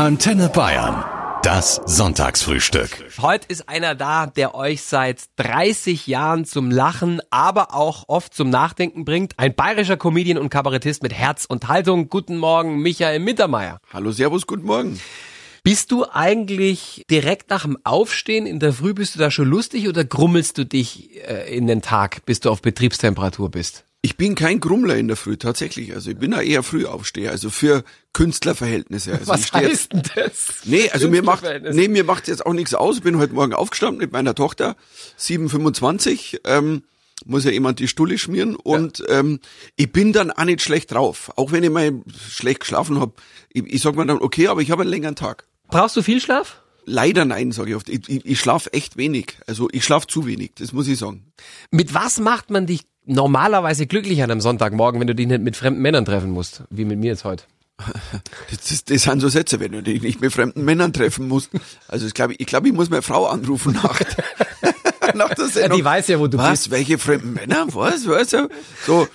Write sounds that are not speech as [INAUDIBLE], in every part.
Antenne Bayern. Das Sonntagsfrühstück. Heute ist einer da, der euch seit 30 Jahren zum Lachen, aber auch oft zum Nachdenken bringt. Ein bayerischer Comedian und Kabarettist mit Herz und Haltung. Guten Morgen, Michael Mittermeier. Hallo, Servus, guten Morgen. Bist du eigentlich direkt nach dem Aufstehen in der Früh, bist du da schon lustig oder grummelst du dich äh, in den Tag, bis du auf Betriebstemperatur bist? Ich bin kein Grummler in der Früh, tatsächlich. Also ich bin ja eher Frühaufsteher, also für Künstlerverhältnisse. Also Was heißt denn das? Nee, also mir macht, nee, mir macht jetzt auch nichts aus. Ich bin heute Morgen aufgestanden mit meiner Tochter, 725, ähm, muss ja jemand die Stulle schmieren und ähm, ich bin dann auch nicht schlecht drauf. Auch wenn ich mal schlecht geschlafen hab. Ich, ich sag mir dann, okay, aber ich habe einen längeren Tag. Brauchst du viel Schlaf? Leider nein, sage ich oft. Ich, ich, ich schlafe echt wenig. Also ich schlafe zu wenig, das muss ich sagen. Mit was macht man dich normalerweise glücklich an einem Sonntagmorgen, wenn du dich nicht mit fremden Männern treffen musst, wie mit mir jetzt heute? [LAUGHS] Das, das, das sind so Sätze, wenn du dich nicht mit fremden Männern treffen musst. Also ich glaube, ich, glaub, ich muss meine Frau anrufen nach, [LAUGHS] nach der Sendung. die weiß ja, wo du was, bist. welche fremden Männer? Was, was? So,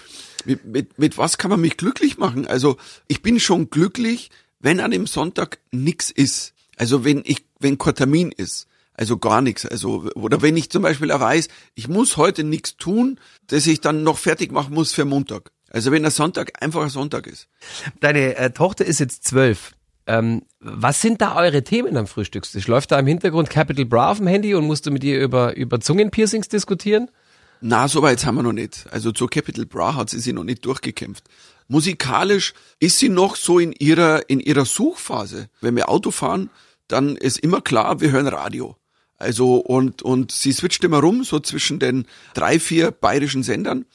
mit, mit, mit was kann man mich glücklich machen? Also ich bin schon glücklich, wenn an dem Sonntag nix ist. Also wenn ich, wenn kein Termin ist. Also gar nichts. Also, oder wenn ich zum Beispiel auch weiß, ich muss heute nichts tun, dass ich dann noch fertig machen muss für Montag. Also wenn der Sonntag einfach ein Sonntag ist. Deine äh, Tochter ist jetzt zwölf. Ähm, was sind da eure Themen am Frühstückstisch? Läuft da im Hintergrund Capital Bra auf dem Handy und musst du mit ihr über, über Zungenpiercings diskutieren? Na, so weit haben wir noch nicht. Also zur Capital Bra hat sie sich noch nicht durchgekämpft. Musikalisch ist sie noch so in ihrer, in ihrer Suchphase. Wenn wir Auto fahren, dann ist immer klar, wir hören Radio. Also, und, und sie switcht immer rum, so zwischen den drei, vier bayerischen Sendern.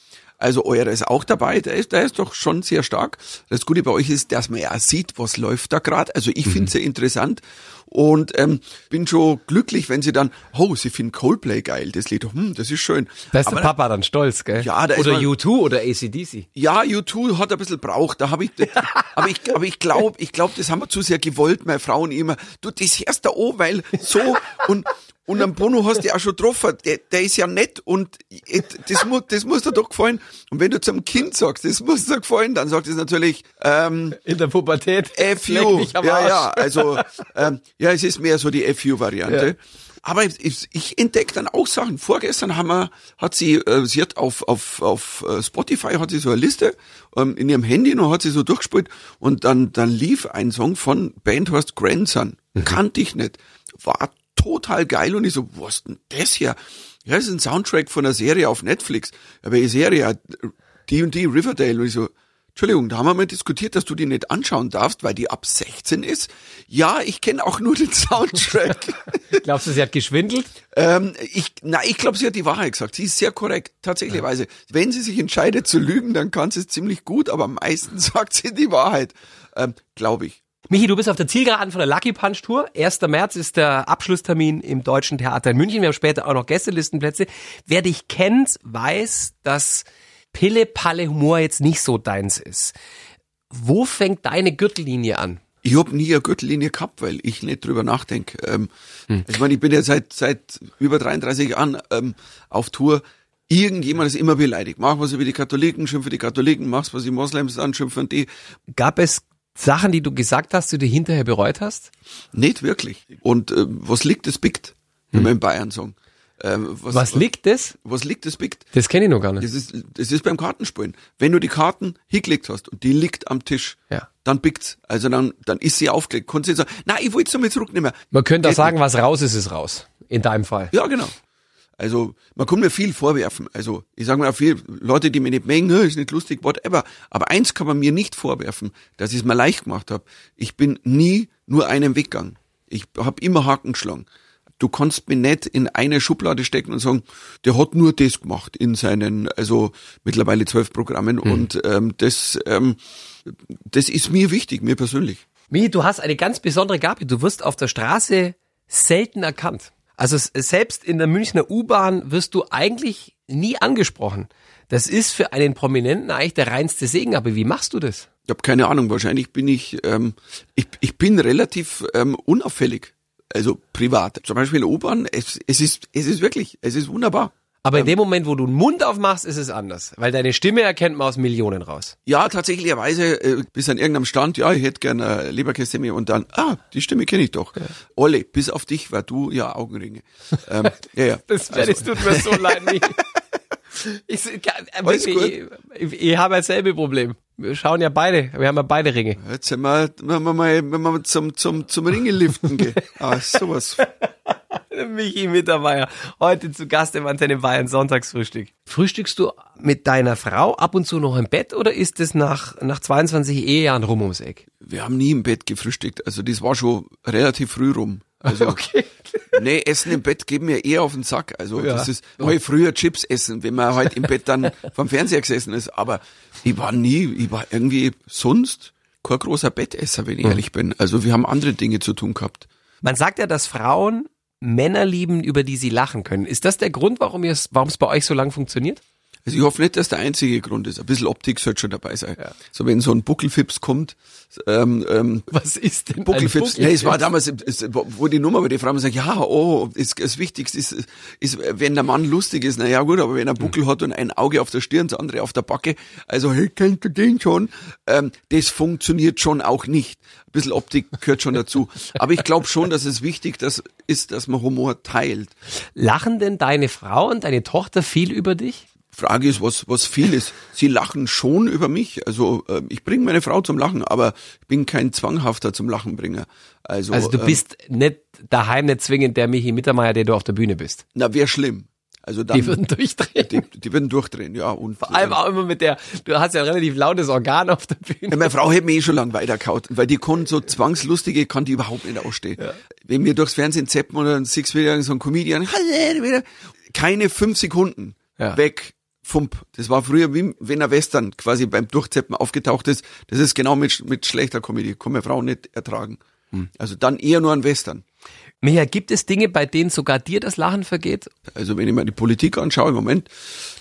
Also eurer ist auch dabei, der ist, der ist doch schon sehr stark. Das Gute bei euch ist, dass man ja sieht, was läuft da gerade. Also ich finde sehr interessant und ähm, bin schon glücklich, wenn sie dann, oh, sie finden Coldplay geil, das Lied, hm, das ist schön. Da ist Aber der Papa dann stolz, gell? Ja, da ist oder man- U2 oder ACDC. ja, U2 hat ein bisschen braucht, da habe ich, aber ich, aber ich glaube, ich glaube, das haben wir zu sehr gewollt, meine Frau und ich immer. Du, das hörst da an, weil so und und am Bono hast du ja auch schon getroffen, der, der ist ja nett und das muss, das muss dir doch gefallen. Und wenn du zum Kind sagst, das muss dir gefallen, dann sagt es natürlich, ähm, In der Pubertät. FU. Ja, ja, also ähm, ja, es ist mehr so die FU-Variante. Aber ich, ich entdecke dann auch Sachen. Vorgestern haben wir, hat sie, äh, sie hat auf, auf, auf äh, Spotify hat sie so eine Liste ähm, in ihrem Handy und hat sie so durchgespielt und dann, dann lief ein Song von Bandhorst Grandson. Kannte ich nicht. War total geil und ich so, was ist denn das hier? Ja, das ist ein Soundtrack von einer Serie auf Netflix. Aber die Serie, ja, die Riverdale und ich so, Entschuldigung, da haben wir mal diskutiert, dass du die nicht anschauen darfst, weil die ab 16 ist. Ja, ich kenne auch nur den Soundtrack. [LAUGHS] Glaubst du, sie hat geschwindelt? ähm, ich, na, ich glaube, sie hat die Wahrheit gesagt. Sie ist sehr korrekt, tatsächlich. Weise. Wenn sie sich entscheidet zu lügen, dann kann sie es ziemlich gut, aber meistens [LAUGHS] sagt sie die Wahrheit. Ähm, glaube ich. Michi, du bist auf der Zielgeraden von der Lucky Punch Tour. 1. März ist der Abschlusstermin im Deutschen Theater in München. Wir haben später auch noch Gästelistenplätze. Wer dich kennt, weiß, dass Pille-Palle-Humor jetzt nicht so deins ist. Wo fängt deine Gürtellinie an? Ich hab nie eine Gürtellinie gehabt, weil ich nicht drüber nachdenke. Ähm, Ich meine, ich bin ja seit seit über 33 Jahren ähm, auf Tour. Irgendjemand ist immer beleidigt. Mach was über die Katholiken, schimpf für die Katholiken, mach's was die Moslems an, schimpfen die. Gab es Sachen, die du gesagt hast, die du hinterher bereut hast? Nicht wirklich. Und äh, was liegt, das biegt, wie man in Bayern sagen. Ähm, Was liegt das? Was liegt, das biegt. Das kenne ich noch gar nicht. Das ist, das ist beim Kartenspielen. Wenn du die Karten hingelegt hast und die liegt am Tisch, Ja. dann biegt's. Also dann, dann ist sie aufgelegt. Kannst du sagen, nein, ich will es nochmal zurücknehmen. Man könnte auch sagen, was raus ist, ist raus. In deinem Fall. Ja, genau. Also man kann mir viel vorwerfen. Also ich sage mal auch viel Leute, die mir nicht mengen, "Hä, ist nicht lustig, whatever. Aber eins kann man mir nicht vorwerfen, dass ich es mir leicht gemacht habe. Ich bin nie nur einen Weg gegangen. Ich habe immer Haken geschlagen. Du kannst mir nicht in eine Schublade stecken und sagen, der hat nur das gemacht in seinen, also mittlerweile zwölf Programmen. Und ähm, das, ähm, das ist mir wichtig, mir persönlich. Michi, du hast eine ganz besondere Gabe. Du wirst auf der Straße selten erkannt. Also selbst in der Münchner U-Bahn wirst du eigentlich nie angesprochen. Das ist für einen Prominenten eigentlich der reinste Segen. Aber wie machst du das? Ich habe keine Ahnung, wahrscheinlich bin ich, ähm, ich, ich bin relativ ähm, unauffällig. Also privat. Zum Beispiel U-Bahn, es, es, ist, es ist wirklich, es ist wunderbar. Aber in dem Moment, wo du den Mund aufmachst, ist es anders. Weil deine Stimme erkennt man aus Millionen raus. Ja, tatsächlicherweise äh, bis an irgendeinem Stand, ja, ich hätte gerne äh, Leberkässemi und dann, ah, die Stimme kenne ich doch. Olle, bis auf dich, weil du ja Augenringe. ähm, ja, ja. [LAUGHS] Das, das tut mir so leid. Mich. [LAUGHS] Ich, äh, Alles wirklich, ich, ich, ich habe dasselbe Problem. Wir schauen ja beide, wir haben ja beide Ringe. Jetzt sind wir, wenn wir mal, wenn wir zum, zum, zum Ringe liften gehen. [LAUGHS] Ah, sowas. [LAUGHS] Michi Mittermeier, heute zu Gast im Antenne Bayern Sonntagsfrühstück. Frühstückst du mit deiner Frau ab und zu noch im Bett oder ist es nach, nach 22 Ehejahren rum ums Eck? Wir haben nie im Bett gefrühstückt. Also das war schon relativ früh rum. Also, [LAUGHS] Okay. nee, Essen im Bett geht mir eher auf den Sack. Also Ja. das ist heute früher Chips essen, wenn man halt im Bett dann [LAUGHS] vom Fernseher gesessen ist. Aber ich war nie, ich war irgendwie sonst kein großer Bettesser, wenn ich ehrlich bin. Also wir haben andere Dinge zu tun gehabt. Man sagt ja, dass Frauen Männer lieben, über die sie lachen können. Ist das der Grund, warum es bei euch so lang funktioniert? Also ich hoffe nicht, dass der einzige Grund ist. Ein bisschen Optik sollte schon dabei sein. So wenn so ein Buckelfips kommt, ähm, ähm, Was ist denn Buckelfips. ein Nee, es war damals, es, wo die Nummer bei den Frauen sagt, ja, oh, ist, das Wichtigste ist, ist, wenn der Mann lustig ist, na ja gut, aber wenn er Buckel hat und ein Auge auf der Stirn, das andere auf der Backe, also hey, kennst du den schon? Ähm, das funktioniert schon auch nicht. Ein bisschen Optik gehört schon dazu. [LAUGHS] Aber ich glaube schon, dass es wichtig dass, ist, dass man Humor teilt. Lachen denn deine Frau und deine Tochter viel über dich? Frage ist, was, was viel ist. Sie lachen schon über mich. Also äh, ich bringe meine Frau zum Lachen, aber ich bin kein zwanghafter zum Lachenbringer. Also, Also du ähm, bist nicht daheim nicht zwingend der Michi Mittermeier, der du auf der Bühne bist. Na, wäre schlimm. Also dann, Die würden durchdrehen. die, die würden durchdrehen, ja. Und Vor allem auch immer mit der, du hast ja ein relativ lautes Organ auf der Ja, Bühne. meine Frau hätte mich eh schon lang weiterkaut, weil die konnten so zwangslustige, kann die überhaupt nicht ausstehen. Wenn wir durchs Fernsehen zappen oder siehst du wieder so ein Comedian, keine fünf Sekunden Ja. weg, fump. Das war früher wie wenn ein Western quasi beim Durchzeppen aufgetaucht ist. Das ist genau mit, mit schlechter Comedy. Kann meine Frau nicht ertragen. Hm. Also dann eher nur ein Western. Micha, gibt es Dinge, bei denen sogar dir das Lachen vergeht? Also wenn ich mir die Politik anschaue im Moment,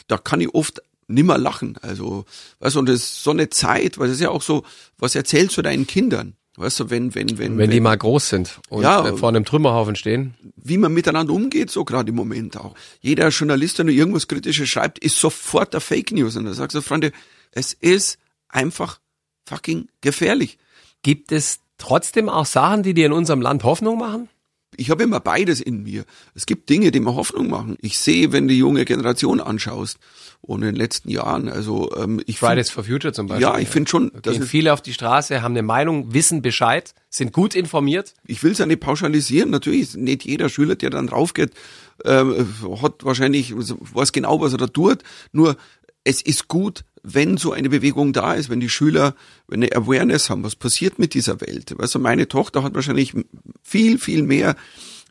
da kann ich oft nimmer lachen. Also, weißt du, und das ist so eine Zeit, weil das ist ja auch so, was erzählst du deinen Kindern? Weißt du, wenn, wenn, wenn, Wenn die mal groß sind und Ja. äh, vor einem Trümmerhaufen stehen. wie man miteinander umgeht, so gerade im Moment auch. Jeder Journalist, der nur irgendwas Kritisches schreibt, ist sofort der Fake News. Und da sagst du, Freunde, es ist einfach fucking gefährlich. Gibt es trotzdem auch Sachen, die dir in unserem Land Hoffnung machen? Ich habe immer beides in mir. Es gibt Dinge, die mir Hoffnung machen. Ich sehe, wenn du die junge Generation anschaust und in den letzten Jahren, also ähm, ich find- Fridays for Future zum Beispiel. ja, ich finde schon, dass Gehen es, viele auf die Straße, haben eine Meinung, wissen Bescheid, sind gut informiert. ich will es ja nicht pauschalisieren. Natürlich ist nicht jeder Schüler, der dann raufgeht, ähm, hat wahrscheinlich weiß genau, was er da tut. Nur es ist gut, wenn so eine Bewegung da ist, wenn die Schüler eine Awareness haben, was passiert mit dieser Welt. Also meine Tochter hat wahrscheinlich viel, viel mehr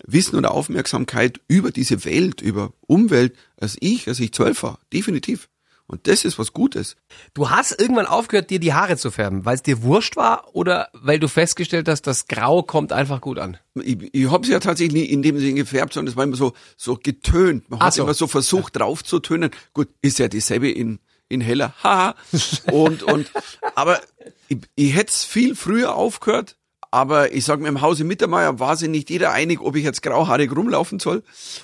Wissen und Aufmerksamkeit über diese Welt, über Umwelt, als ich, als ich zwölf war. Definitiv. Und das ist was Gutes. Du hast irgendwann aufgehört, dir die Haare zu färben, weil es dir wurscht war oder weil du festgestellt hast, das Grau kommt einfach gut an. Ich, ich habe sie ja tatsächlich nie in dem Sinne gefärbt, sondern es war immer so, so getönt. Man Ach hat so. immer so versucht drauf zu tönen. Gut, ist ja dieselbe in, in heller. [LAUGHS] Haha. und, und, aber ich, ich hätte es viel früher aufgehört. Aber ich sag mir, im Hause Mittermeier war sich nicht jeder einig, ob ich jetzt grauhaarig rumlaufen soll.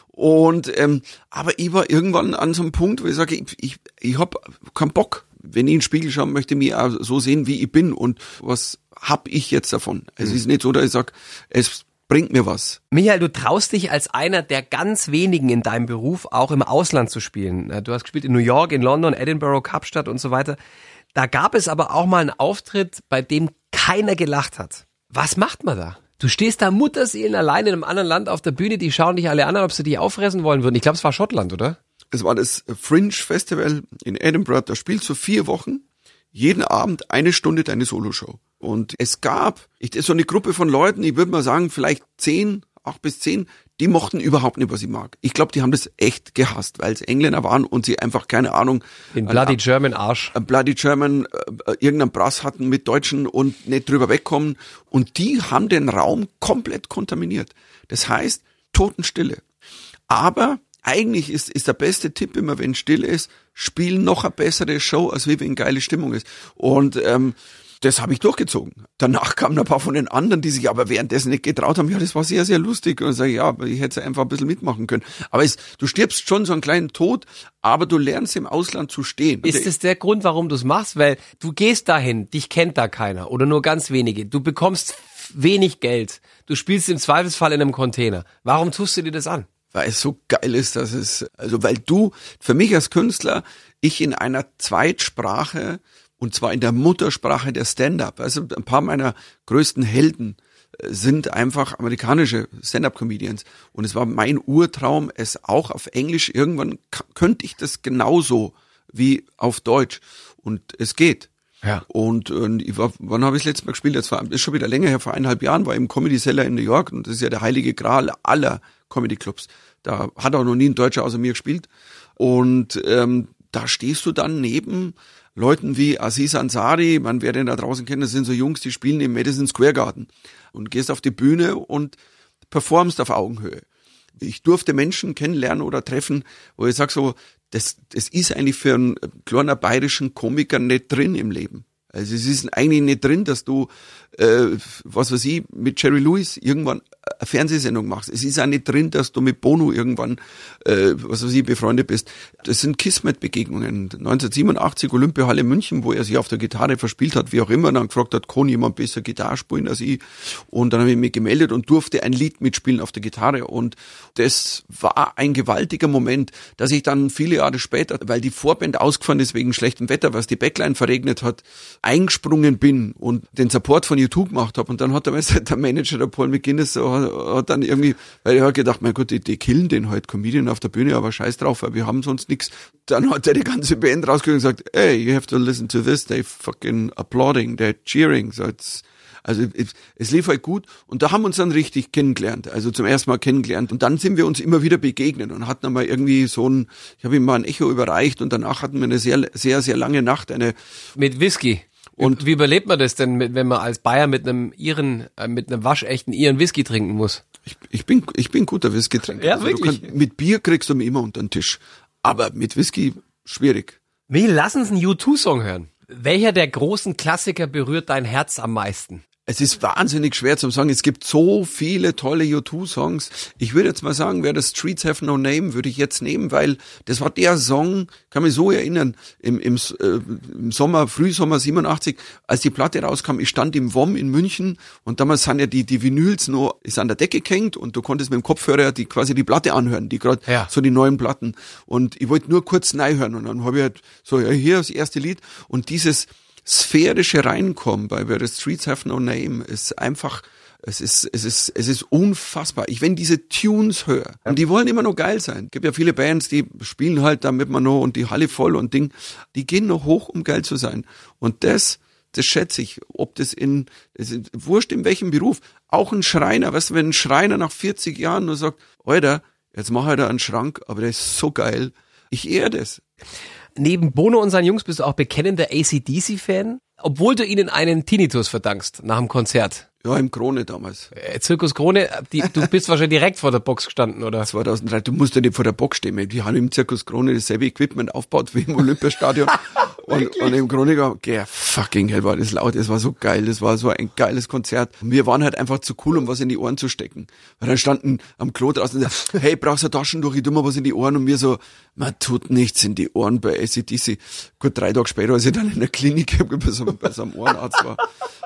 Und ähm, aber ich war irgendwann an so einem Punkt, wo ich sage, ich, ich, ich hab keinen Bock. Wenn ich in den Spiegel schaue, möchte ich mich auch so sehen, wie ich bin. Und was hab ich jetzt davon? Es ist nicht so, dass ich sage, es bringt mir was. Michael, du traust dich als einer der ganz wenigen in deinem Beruf auch im Ausland zu spielen. Du hast gespielt in New York, in London, Edinburgh, Kapstadt und so weiter. Da gab es aber auch mal einen Auftritt, bei dem keiner gelacht hat. Was macht man da? Du stehst da Mutterseelen allein in einem anderen Land auf der Bühne, die schauen dich alle an, ob sie dich auffressen wollen würden. Ich glaube, es war Schottland, oder? Es war das Fringe Festival in Edinburgh. Da spielst du vier Wochen, jeden Abend eine Stunde deine Soloshow. Und es gab ich, so eine Gruppe von Leuten, ich würde mal sagen, vielleicht zehn, acht bis zehn, die mochten überhaupt nicht, was ich mag. Ich glaube, die haben das echt gehasst, weil es Engländer waren und sie einfach keine Ahnung. Den Bloody German Arsch. ein Bloody German äh, irgendeinen Brass hatten mit Deutschen und nicht drüber wegkommen. Und die haben den Raum komplett kontaminiert. Das heißt, Totenstille. Aber eigentlich ist, ist der beste Tipp immer, wenn Stille ist, spielen noch eine bessere Show, als wie wenn geile Stimmung ist. Und ähm, das habe ich durchgezogen. Danach kamen ein paar von den anderen, die sich aber währenddessen nicht getraut haben. Ja, das war sehr, sehr lustig. Und ich sage, ja, ich hätte einfach ein bisschen mitmachen können. Aber es, du stirbst schon so einen kleinen Tod, aber du lernst im Ausland zu stehen. Ist das der Grund, warum du es machst? Weil du gehst dahin, dich kennt da keiner oder nur ganz wenige. Du bekommst wenig Geld. Du spielst im Zweifelsfall in einem Container. Warum tust du dir das an? weil es so geil ist, dass es, also weil du, für mich als Künstler, ich in einer Zweitsprache und zwar in der Muttersprache der Stand-up. Also ein paar meiner größten Helden äh, sind einfach amerikanische Stand-up-Comedians. Und es war mein Urtraum, es auch auf Englisch irgendwann könnte ich das genauso wie auf Deutsch. Und es geht. Ja. Und, und ich war, wann habe ich das letzte Mal gespielt? Das war ist schon wieder länger her, vor eineinhalb Jahren, war im Comedy Cellar in New York und das ist ja der heilige Gral aller Comedy Clubs. Da hat auch noch nie ein Deutscher außer mir gespielt. Und ähm, da stehst du dann neben Leuten wie Aziz Ansari, man wer den da draußen kennt, das sind so Jungs, die spielen im Madison Square Garden und gehst auf die Bühne und performst auf Augenhöhe. Ich durfte Menschen kennenlernen oder treffen, wo ich sag so, das, das ist eigentlich für einen kleinen bayerischen Komiker nicht drin im Leben. Also es ist eigentlich nicht drin, dass du, äh, was weiß ich, mit Jerry Lewis irgendwann eine Fernsehsendung machst. Es ist auch nicht drin, dass du mit Bono irgendwann, äh, was weiß ich, befreundet bist. Das sind Kismet-Begegnungen. 1987 Olympiahalle München, wo er sich auf der Gitarre verspielt hat, wie auch immer, dann gefragt hat, kann jemand besser Gitarre spielen als ich? Und dann habe ich mich gemeldet und durfte ein Lied mitspielen auf der Gitarre. Und das war ein gewaltiger Moment, dass ich dann viele Jahre später, weil die Vorband ausgefahren ist wegen schlechtem Wetter, was die Backline verregnet hat, eingesprungen bin und den Support von YouTube gemacht habe. Und dann hat der Manager, der Paul McGuinness, so hat dann irgendwie, weil er hat gedacht, mein Gott, die, die killen den halt, Comedian auf der Bühne, aber scheiß drauf, weil wir haben sonst nichts. Dann hat er die ganze Band rausgegangen und gesagt, hey, you have to listen to this, they fucking applauding, they're cheering. So it's, also es, lief halt gut und da haben wir uns dann richtig kennengelernt, also zum ersten Mal kennengelernt und dann sind wir uns immer wieder begegnet und hatten einmal irgendwie so ein, ich habe ihm mal ein Echo überreicht und danach hatten wir eine sehr, sehr, sehr lange Nacht, eine mit Whisky. Und wie überlebt man das denn, wenn man als Bayer mit einem Iren, äh, mit einem waschechten Iren Whisky trinken muss? Ich, ich bin, ich bin guter Whisky-Trinker. Ja, wirklich? Also kannst, mit Bier kriegst du mich immer unter den Tisch. Aber mit Whisky schwierig. Will, lass uns einen U2-Song hören. Welcher der großen Klassiker berührt dein Herz am meisten? Es ist wahnsinnig schwer zu sagen. Es gibt so viele tolle U2-Songs. Ich würde jetzt mal sagen, wer das Streets Have No Name würde ich jetzt nehmen, weil das war der Song, kann mich so erinnern, im, im, äh, im Sommer, Frühsommer 87, als die Platte rauskam, ich stand im WOM in München und damals sind ja die, die Vinyls nur, ist an der Decke gehängt und du konntest mit dem Kopfhörer die quasi die Platte anhören, die gerade Ja. so die neuen Platten. Und ich wollte nur kurz neu hören und dann habe ich halt so, ja, hier das erste Lied und dieses sphärische Reinkommen bei Where the Streets Have No Name ist einfach, es ist, es ist, es ist unfassbar. Ich, wenn diese Tunes höre, und die wollen immer noch geil sein. Gibt ja viele Bands, die spielen halt damit man noch und die Halle voll und Ding, die gehen noch hoch, um geil zu sein. Und das, das schätze ich, ob das in, es ist wurscht in welchem Beruf, auch ein Schreiner, weißt du, wenn ein Schreiner nach 40 Jahren nur sagt, Alter, jetzt mach ich da einen Schrank, aber der ist so geil. Ich ehre das. Neben Bono und seinen Jungs bist du auch bekennender ACDC-Fan, obwohl du ihnen einen Tinnitus verdankst nach dem Konzert. Ja, im Krone damals. Äh, Zirkus Krone, die, du [LAUGHS] bist wahrscheinlich direkt vor der Box gestanden, oder? 2003, du musst ja nicht vor der Box stehen. Die haben im Zirkus Krone dasselbe Equipment aufgebaut wie im [LAUGHS] Olympiastadion. Und, und im Krone, yeah, fucking hell war das laut. Das war so geil. Das war so ein geiles Konzert. Und wir waren halt einfach zu cool, um was in die Ohren zu stecken. Weil dann standen am Klo draußen und sagten, hey, brauchst du Taschentuch? Ich tu mal was in die Ohren. Und wir so, man tut nichts in die Ohren bei ACDC. Gut, drei Tage später, als ich dann in der Klinik bei so, bei so einem Ohrenarzt war.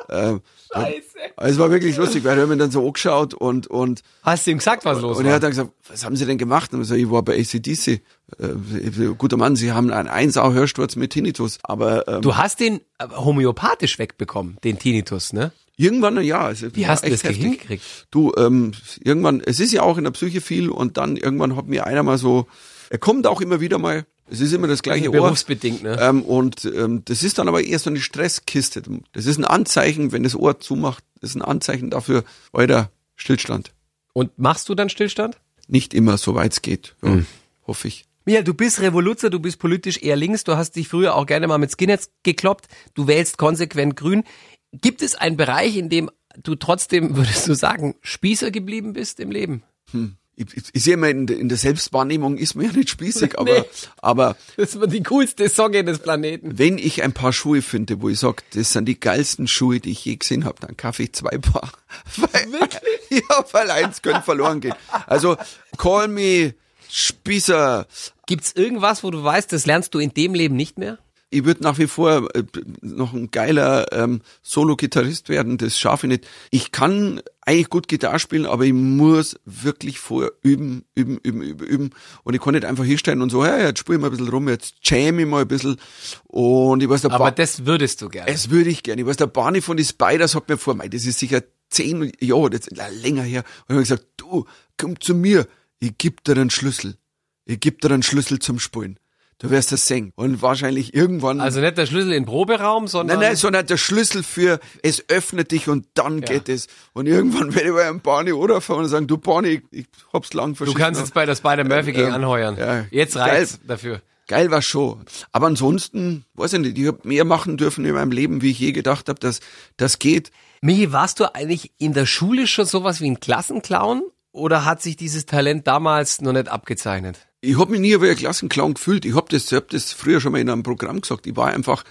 Ähm, Scheiße. es war wirklich lustig, weil er hat mir dann so angeschaut und, und Hast du ihm gesagt, was los und er war? hat dann gesagt, was haben Sie denn gemacht? Und ich, so, ich war bei ACDC. Äh, guter Mann, Sie haben einen Einsau-Hörsturz mit Tinnitus. Aber ähm, Du hast den äh, homöopathisch wegbekommen, den Tinnitus, ne? irgendwann, ja. Also, Wie hast du das hingekriegt? Du, ähm, irgendwann, es ist ja auch in der Psyche viel und dann irgendwann hat mir einer mal so, er kommt auch immer wieder mal, es ist immer das gleiche Ohr. Berufsbedingt, ne? Ähm, und ähm, das ist dann aber eher so eine Stresskiste. Das ist ein Anzeichen, wenn das Ohr zumacht, ist ein Anzeichen dafür, Alter, Stillstand. Und machst du dann Stillstand? Nicht immer, so weit es geht. Ja, Hm. Hoffe ich. Michael, du bist Revoluzer, du bist politisch eher links, du hast dich früher auch gerne mal mit Skinheads gekloppt, du wählst konsequent grün. Gibt es einen Bereich, in dem du trotzdem, [LAUGHS] würdest du sagen, Spießer geblieben bist im Leben? ich, ich, ich sehe immer in, der- in der Selbstwahrnehmung ist mir ja nicht spießig, [LAUGHS] aber, Nee. aber Das wird die coolste Socke des Planeten. wenn ich ein paar Schuhe finde, wo ich sag, das sind die geilsten Schuhe, die ich je gesehen habe, dann kaufe ich zwei Paar. [LAUGHS] Weil, ja, weil eins könnte verloren gehen. Also call me Spießer. Gibt's irgendwas, wo du weißt, das lernst du in dem Leben nicht mehr? Ich würde nach wie vor äh, noch ein geiler ähm, Solo-Gitarrist werden, das schaffe ich nicht. Ich kann eigentlich gut Gitarre spielen, aber ich muss wirklich vorher üben, üben, üben, üben, üben. Und ich kann nicht einfach hinstellen und so, hey, jetzt spiel ich mal ein bisschen rum, jetzt jam ich mal ein bisschen. Und ich weiß, der Aber Ba- das würdest du gerne. es würde ich gerne. Ich weiß, der Barney von den Spiders hat mir vor, mei, das ist sicher zehn Jahre, das ist länger her. Und ich habe gesagt, du, komm zu mir, ich geb dir einen Schlüssel. Ich geb dir einen Schlüssel zum Spielen. Du wirst das singen. Und wahrscheinlich irgendwann. Also nicht der Schlüssel in Proberaum, sondern Nein, nein, sondern der Schlüssel für es öffnet dich und dann geht es. Und irgendwann werde ich bei einem Barney oder fahren und sagen, du Barney, ich hab's lang du verschissen. kannst jetzt bei der Spider-Murphy gegen Ähm, anheuern. ja, Jetzt reicht's dafür. Geil war schon. Aber ansonsten, weiß ich nicht, ich habe mehr machen dürfen in meinem Leben, wie ich je gedacht habe, dass das geht. Michi, warst du eigentlich in der Schule schon sowas wie ein Klassenclown? Oder hat sich dieses Talent damals noch nicht abgezeichnet? Ich habe mich nie wie ein Klassenclown gefühlt. Ich habe das, ich hab das früher schon mal in einem Programm gesagt. Ich war einfach,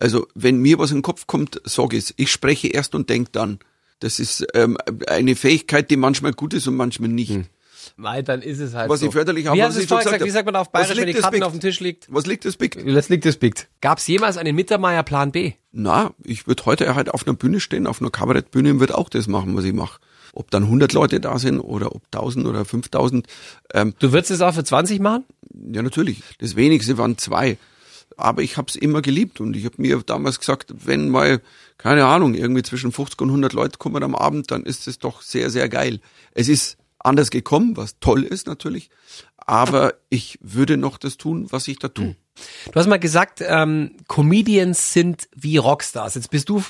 also wenn mir was in den Kopf kommt, sag ich's. Ich spreche erst und denk dann. Das ist ähm, eine Fähigkeit, die manchmal gut ist und manchmal nicht. Weil dann ist es halt Was so. ich förderlich habe, Wie was ich schon gesagt? gesagt Wie sagt man auf. Bayerisch, Was wenn die Karten auf dem Tisch liegt? Was liegt das Big? Das liegt das biegt. Gab es jemals einen Mittermeier Plan B? Na, ich würde heute halt auf einer Bühne stehen, auf einer Kabarettbühne und würde auch das machen, was ich mache. Ob dann 100 Leute da sind oder ob 1000 oder 5000. Ähm, Du würdest es auch für 20 machen? ja, natürlich. Das wenigste waren zwei. Aber ich habe es immer geliebt und ich habe mir damals gesagt, wenn mal, keine Ahnung, irgendwie zwischen 50 und 100 Leute kommen am Abend, dann ist es doch sehr, sehr geil. Es ist anders gekommen, was toll ist natürlich, aber ich würde noch das tun, was ich da tue. Du hast mal gesagt, ähm, Comedians sind wie Rockstars. Jetzt bist du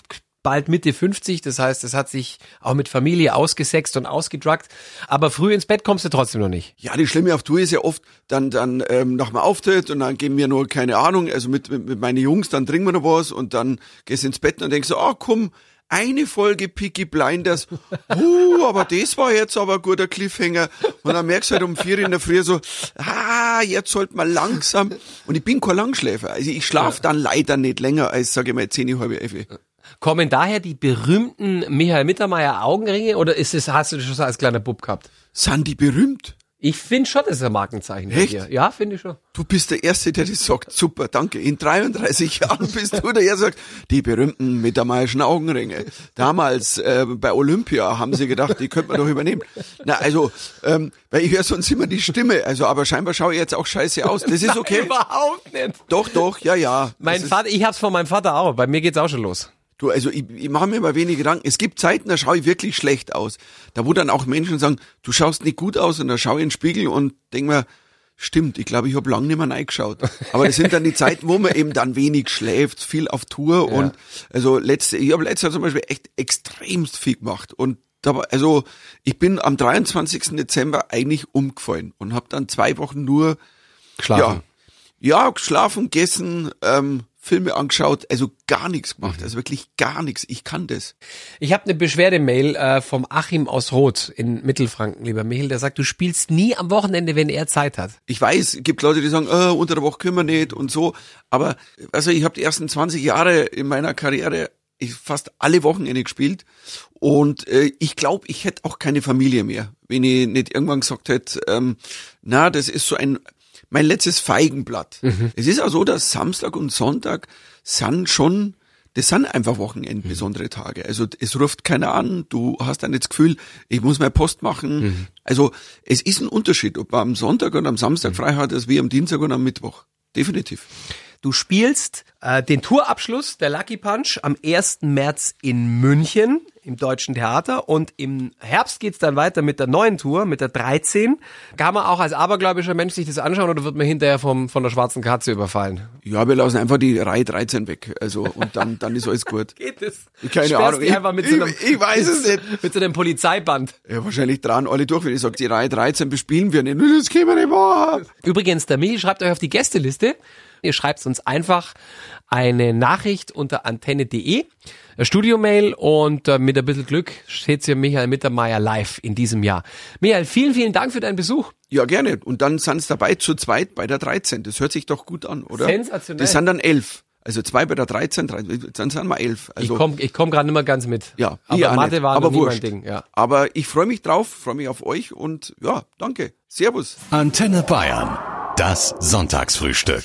bald Mitte 50, das heißt, es hat sich auch mit Familie ausgesext und ausgedruckt, aber früh ins Bett kommst du trotzdem noch nicht. Ja, die Schlimme auf Tour ist ja oft dann dann ähm, nach dem Auftritt und dann geben wir nur keine Ahnung, also mit, mit, mit meinen Jungs, dann trinken wir noch was und dann gehst du ins Bett und denkst du, ah komm, eine Folge Peaky Blinders, [LAUGHS] uh, aber das war jetzt aber ein guter Cliffhanger. Und dann merkst du halt um vier in der Früh so, ah, jetzt sollte man langsam. Und ich bin kein Langschläfer, also ich schlaf dann leider nicht länger als, sage ich mal, zehn, halbe, elf. Kommen daher die berühmten Michael Mittermeier Augenringe oder ist es, hast du das schon so als kleiner Bub gehabt? Sind die berühmt? Ich finde schon, das ist ein Markenzeichen Echt? Ja, finde ich schon. Du bist der Erste, der das sagt. Super, danke. In 33 [LAUGHS] Jahren bist du der, der sagt, die berühmten mittermeierschen Augenringe. Damals äh, bei Olympia haben sie gedacht, die könnte man doch übernehmen. Na, also, ähm, weil ich höre sonst immer die Stimme. Also, aber scheinbar schaue ich jetzt auch scheiße aus. Das ist [LAUGHS] okay. Überhaupt nicht. Doch, doch, ja, ja. Mein Das Vater, ich hab's von meinem Vater auch. Bei mir geht's auch schon los. Du, also ich, ich mache mir immer wenig Gedanken. Es gibt Zeiten, da schaue ich wirklich schlecht aus. Da wo dann auch Menschen sagen, du schaust nicht gut aus und da schaue ich in den Spiegel und denk mir, stimmt, ich glaube, ich habe lange nicht mehr reingeschaut. Aber das sind dann die Zeiten, wo man eben dann wenig schläft, viel auf Tour und also letzte, ich habe letztes Jahr zum Beispiel echt extremst viel gemacht und da war, also ich bin am 23. Dezember eigentlich umgefallen und habe dann zwei Wochen nur Geschlafen. ja, ja, geschlafen, gegessen, ähm, Filme angeschaut, also gar nichts gemacht, also wirklich gar nichts. Ich kann das. Ich habe eine Beschwerdemail äh, vom Achim aus Roth in Mittelfranken, lieber Michael, der sagt, du spielst nie am Wochenende, wenn er Zeit hat. Ich weiß, es gibt Leute, die sagen, äh, unter der Woche können wir nicht und so. Aber also ich habe die ersten 20 Jahre in meiner Karriere ich fast alle Wochenende gespielt und äh, ich glaube, ich hätte auch keine Familie mehr, wenn ich nicht irgendwann gesagt hätte, ähm, na, das ist so ein mein letztes Feigenblatt. Es ist auch so, dass Samstag und Sonntag sind schon das sind einfach Wochenenden besondere Tage. Also es ruft keiner an, du hast dann das Gefühl, ich muss meine Post machen. Also es ist ein Unterschied, ob man am Sonntag und am Samstag frei hat, als wie am Dienstag und am Mittwoch. Definitiv. Du spielst äh, den Tourabschluss der Lucky Punch am 1. März in München im Deutschen Theater und im Herbst geht's dann weiter mit der neuen Tour, mit der 13. Kann man auch als abergläubischer Mensch sich das anschauen oder wird man hinterher vom, von der schwarzen Katze überfallen? Ja, wir lassen einfach die Reihe 13 weg. Also und dann, dann ist alles gut. [LAUGHS] Geht das? Keine Sperrst Ahnung. mit so einem, Ich- ich weiß es nicht. [LAUGHS] Mit so einem Polizeiband. Ja, wahrscheinlich dran alle durch, wenn ich sage, die Reihe 13 bespielen wir nicht. Das können wir nicht machen. Übrigens, der Michi schreibt euch auf die Gästeliste Ihr schreibt uns einfach eine Nachricht unter antenne.de, Studiomail und äh, mit ein bisschen Glück seht ihr Michael Mittermeier live in diesem Jahr. Michael, vielen, vielen Dank für deinen Besuch. Ja, gerne. Und dann sind es dabei zu zweit bei der 13. Das hört sich doch gut an, oder? Sensationell. Das sind dann elf. Also zwei bei der 13, drei, dann sind wir elf. Also, ich komme ich komm gerade nicht mehr ganz mit. Ja, aber Mathe nicht. war aber noch nie mein wurscht. Ding. Ja. Aber ich freue mich drauf, freue mich auf euch und ja, danke. Servus. Antenne Bayern. Das Sonntagsfrühstück.